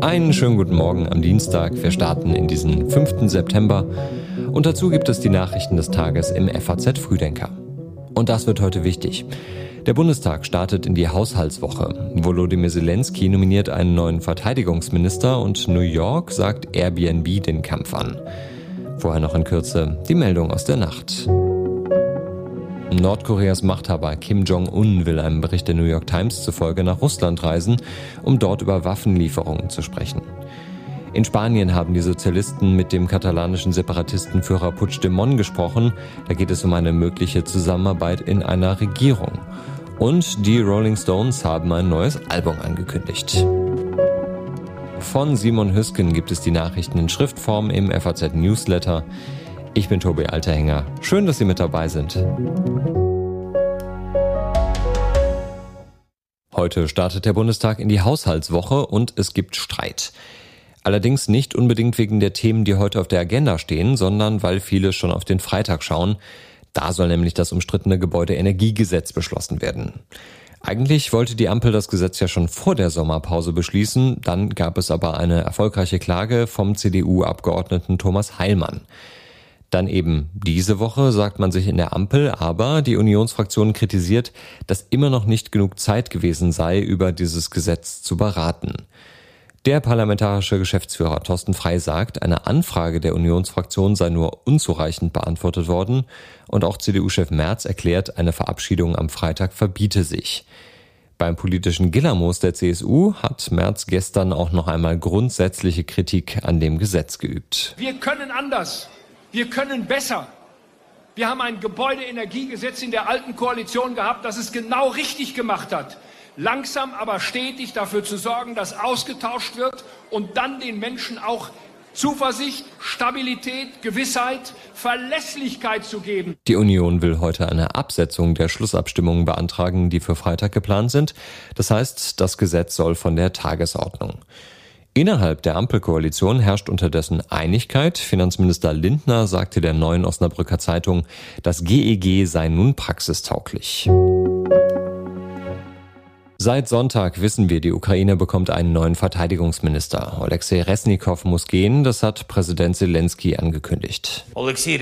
Einen schönen guten Morgen am Dienstag. Wir starten in diesen 5. September und dazu gibt es die Nachrichten des Tages im FAZ Frühdenker. Und das wird heute wichtig. Der Bundestag startet in die Haushaltswoche. Volodymyr Zelensky nominiert einen neuen Verteidigungsminister und New York sagt Airbnb den Kampf an. Vorher noch in Kürze die Meldung aus der Nacht. Nordkoreas Machthaber Kim Jong-un will einem Bericht der New York Times zufolge nach Russland reisen, um dort über Waffenlieferungen zu sprechen. In Spanien haben die Sozialisten mit dem katalanischen Separatistenführer Puigdemont gesprochen. Da geht es um eine mögliche Zusammenarbeit in einer Regierung. Und die Rolling Stones haben ein neues Album angekündigt. Von Simon Hüsken gibt es die Nachrichten in Schriftform im FAZ Newsletter. Ich bin Tobi Alterhänger. Schön, dass Sie mit dabei sind. Heute startet der Bundestag in die Haushaltswoche und es gibt Streit. Allerdings nicht unbedingt wegen der Themen, die heute auf der Agenda stehen, sondern weil viele schon auf den Freitag schauen. Da soll nämlich das umstrittene Gebäudeenergiegesetz beschlossen werden. Eigentlich wollte die Ampel das Gesetz ja schon vor der Sommerpause beschließen, dann gab es aber eine erfolgreiche Klage vom CDU-Abgeordneten Thomas Heilmann. Dann eben diese Woche sagt man sich in der Ampel, aber die Unionsfraktion kritisiert, dass immer noch nicht genug Zeit gewesen sei, über dieses Gesetz zu beraten. Der parlamentarische Geschäftsführer Thorsten Frei sagt, eine Anfrage der Unionsfraktion sei nur unzureichend beantwortet worden und auch CDU-Chef Merz erklärt, eine Verabschiedung am Freitag verbiete sich. Beim politischen Gillermoos der CSU hat Merz gestern auch noch einmal grundsätzliche Kritik an dem Gesetz geübt. Wir können anders. Wir können besser. Wir haben ein Gebäudeenergiegesetz in der alten Koalition gehabt, das es genau richtig gemacht hat. Langsam aber stetig dafür zu sorgen, dass ausgetauscht wird und dann den Menschen auch Zuversicht, Stabilität, Gewissheit, Verlässlichkeit zu geben. Die Union will heute eine Absetzung der Schlussabstimmungen beantragen, die für Freitag geplant sind. Das heißt, das Gesetz soll von der Tagesordnung. Innerhalb der Ampelkoalition herrscht unterdessen Einigkeit. Finanzminister Lindner sagte der neuen Osnabrücker Zeitung, das GEG sei nun praxistauglich. Seit Sonntag wissen wir, die Ukraine bekommt einen neuen Verteidigungsminister. Alexei Resnikow muss gehen, das hat Präsident Zelensky angekündigt. Alexei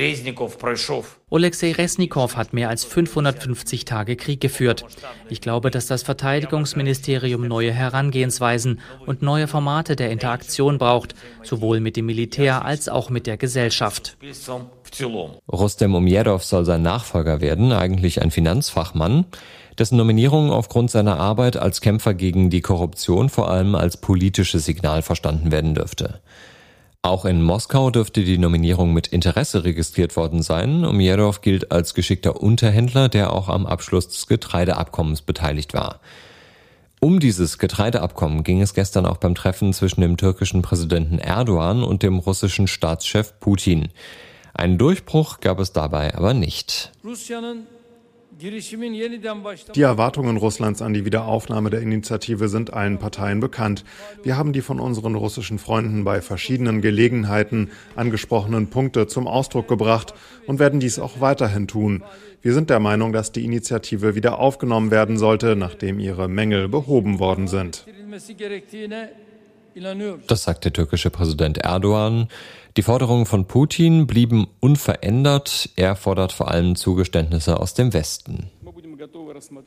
Resnikow hat mehr als 550 Tage Krieg geführt. Ich glaube, dass das Verteidigungsministerium neue Herangehensweisen und neue Formate der Interaktion braucht, sowohl mit dem Militär als auch mit der Gesellschaft. Rustem Umjerov soll sein Nachfolger werden, eigentlich ein Finanzfachmann dessen Nominierung aufgrund seiner Arbeit als Kämpfer gegen die Korruption vor allem als politisches Signal verstanden werden dürfte. Auch in Moskau dürfte die Nominierung mit Interesse registriert worden sein. Umjerov gilt als geschickter Unterhändler, der auch am Abschluss des Getreideabkommens beteiligt war. Um dieses Getreideabkommen ging es gestern auch beim Treffen zwischen dem türkischen Präsidenten Erdogan und dem russischen Staatschef Putin. Einen Durchbruch gab es dabei aber nicht. Die Erwartungen Russlands an die Wiederaufnahme der Initiative sind allen Parteien bekannt. Wir haben die von unseren russischen Freunden bei verschiedenen Gelegenheiten angesprochenen Punkte zum Ausdruck gebracht und werden dies auch weiterhin tun. Wir sind der Meinung, dass die Initiative wieder aufgenommen werden sollte, nachdem ihre Mängel behoben worden sind. Das sagt der türkische Präsident Erdogan. Die Forderungen von Putin blieben unverändert. Er fordert vor allem Zugeständnisse aus dem Westen.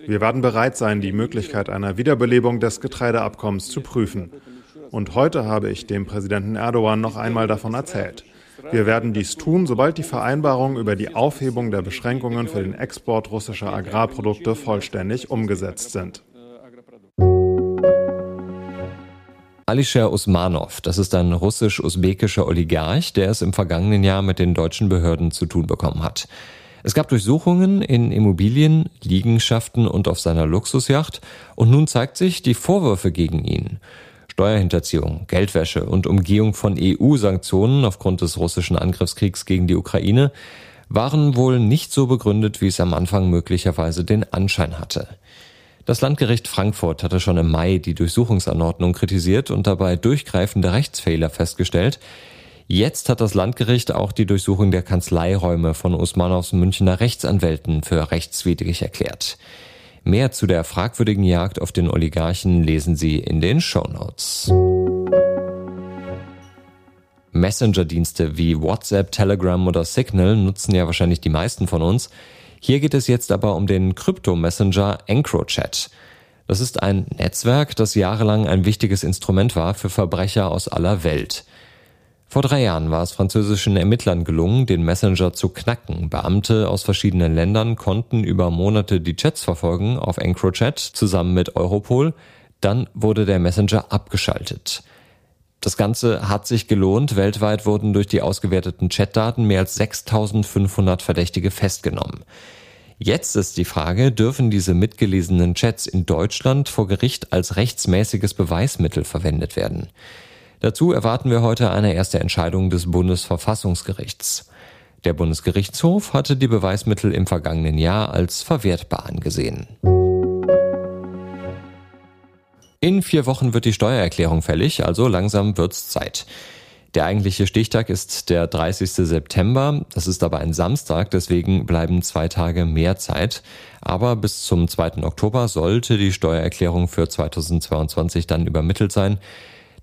Wir werden bereit sein, die Möglichkeit einer Wiederbelebung des Getreideabkommens zu prüfen. Und heute habe ich dem Präsidenten Erdogan noch einmal davon erzählt. Wir werden dies tun, sobald die Vereinbarungen über die Aufhebung der Beschränkungen für den Export russischer Agrarprodukte vollständig umgesetzt sind. Alisher Usmanov, das ist ein russisch-usbekischer Oligarch, der es im vergangenen Jahr mit den deutschen Behörden zu tun bekommen hat. Es gab Durchsuchungen in Immobilien, Liegenschaften und auf seiner Luxusjacht und nun zeigt sich die Vorwürfe gegen ihn. Steuerhinterziehung, Geldwäsche und Umgehung von EU-Sanktionen aufgrund des russischen Angriffskriegs gegen die Ukraine waren wohl nicht so begründet, wie es am Anfang möglicherweise den Anschein hatte. Das Landgericht Frankfurt hatte schon im Mai die Durchsuchungsanordnung kritisiert und dabei durchgreifende Rechtsfehler festgestellt. Jetzt hat das Landgericht auch die Durchsuchung der Kanzleiräume von Usmanows Münchner Rechtsanwälten für rechtswidrig erklärt. Mehr zu der fragwürdigen Jagd auf den Oligarchen lesen Sie in den Show Notes. Messenger-Dienste wie WhatsApp, Telegram oder Signal nutzen ja wahrscheinlich die meisten von uns. Hier geht es jetzt aber um den Krypto-Messenger EncroChat. Das ist ein Netzwerk, das jahrelang ein wichtiges Instrument war für Verbrecher aus aller Welt. Vor drei Jahren war es französischen Ermittlern gelungen, den Messenger zu knacken. Beamte aus verschiedenen Ländern konnten über Monate die Chats verfolgen auf EncroChat zusammen mit Europol. Dann wurde der Messenger abgeschaltet. Das Ganze hat sich gelohnt. Weltweit wurden durch die ausgewerteten Chatdaten mehr als 6500 Verdächtige festgenommen. Jetzt ist die Frage, dürfen diese mitgelesenen Chats in Deutschland vor Gericht als rechtsmäßiges Beweismittel verwendet werden? Dazu erwarten wir heute eine erste Entscheidung des Bundesverfassungsgerichts. Der Bundesgerichtshof hatte die Beweismittel im vergangenen Jahr als verwertbar angesehen. In vier Wochen wird die Steuererklärung fällig, also langsam wird's Zeit. Der eigentliche Stichtag ist der 30. September. Das ist aber ein Samstag, deswegen bleiben zwei Tage mehr Zeit. Aber bis zum 2. Oktober sollte die Steuererklärung für 2022 dann übermittelt sein.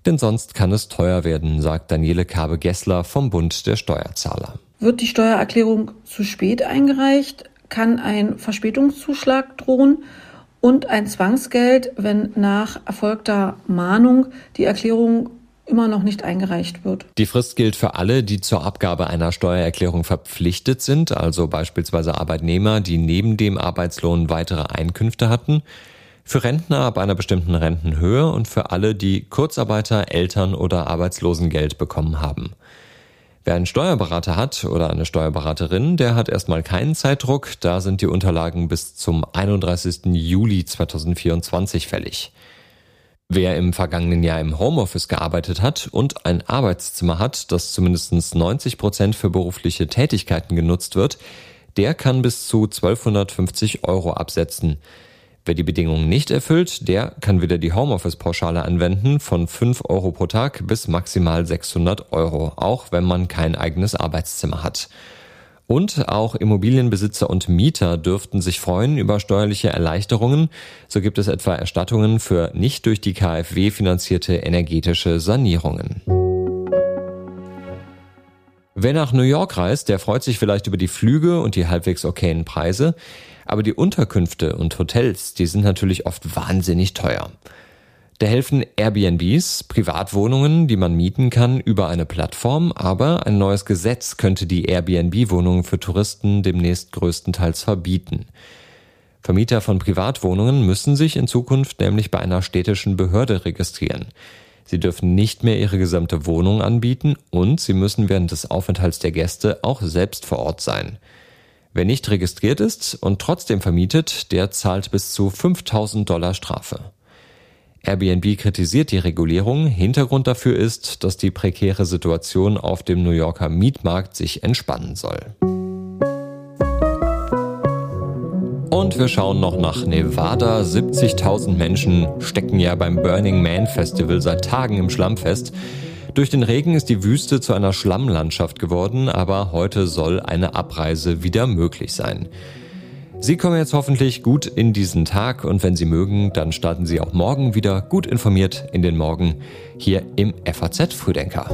Denn sonst kann es teuer werden, sagt Daniele Kabe-Gessler vom Bund der Steuerzahler. Wird die Steuererklärung zu spät eingereicht, kann ein Verspätungszuschlag drohen und ein Zwangsgeld, wenn nach erfolgter Mahnung die Erklärung immer noch nicht eingereicht wird. Die Frist gilt für alle, die zur Abgabe einer Steuererklärung verpflichtet sind, also beispielsweise Arbeitnehmer, die neben dem Arbeitslohn weitere Einkünfte hatten, für Rentner ab einer bestimmten Rentenhöhe und für alle, die Kurzarbeiter, Eltern oder Arbeitslosengeld bekommen haben. Wer einen Steuerberater hat oder eine Steuerberaterin, der hat erstmal keinen Zeitdruck. Da sind die Unterlagen bis zum 31. Juli 2024 fällig. Wer im vergangenen Jahr im Homeoffice gearbeitet hat und ein Arbeitszimmer hat, das zumindest 90 Prozent für berufliche Tätigkeiten genutzt wird, der kann bis zu 1250 Euro absetzen. Wer die Bedingungen nicht erfüllt, der kann wieder die Homeoffice-Pauschale anwenden von 5 Euro pro Tag bis maximal 600 Euro, auch wenn man kein eigenes Arbeitszimmer hat. Und auch Immobilienbesitzer und Mieter dürften sich freuen über steuerliche Erleichterungen. So gibt es etwa Erstattungen für nicht durch die KfW finanzierte energetische Sanierungen. Wer nach New York reist, der freut sich vielleicht über die Flüge und die halbwegs okayen Preise. Aber die Unterkünfte und Hotels, die sind natürlich oft wahnsinnig teuer. Da helfen Airbnbs, Privatwohnungen, die man mieten kann, über eine Plattform, aber ein neues Gesetz könnte die Airbnb-Wohnungen für Touristen demnächst größtenteils verbieten. Vermieter von Privatwohnungen müssen sich in Zukunft nämlich bei einer städtischen Behörde registrieren. Sie dürfen nicht mehr ihre gesamte Wohnung anbieten und sie müssen während des Aufenthalts der Gäste auch selbst vor Ort sein. Wer nicht registriert ist und trotzdem vermietet, der zahlt bis zu 5000 Dollar Strafe. Airbnb kritisiert die Regulierung. Hintergrund dafür ist, dass die prekäre Situation auf dem New Yorker Mietmarkt sich entspannen soll. Und wir schauen noch nach Nevada. 70.000 Menschen stecken ja beim Burning Man Festival seit Tagen im Schlamm fest. Durch den Regen ist die Wüste zu einer Schlammlandschaft geworden, aber heute soll eine Abreise wieder möglich sein. Sie kommen jetzt hoffentlich gut in diesen Tag und wenn Sie mögen, dann starten Sie auch morgen wieder gut informiert in den Morgen hier im FAZ Frühdenker.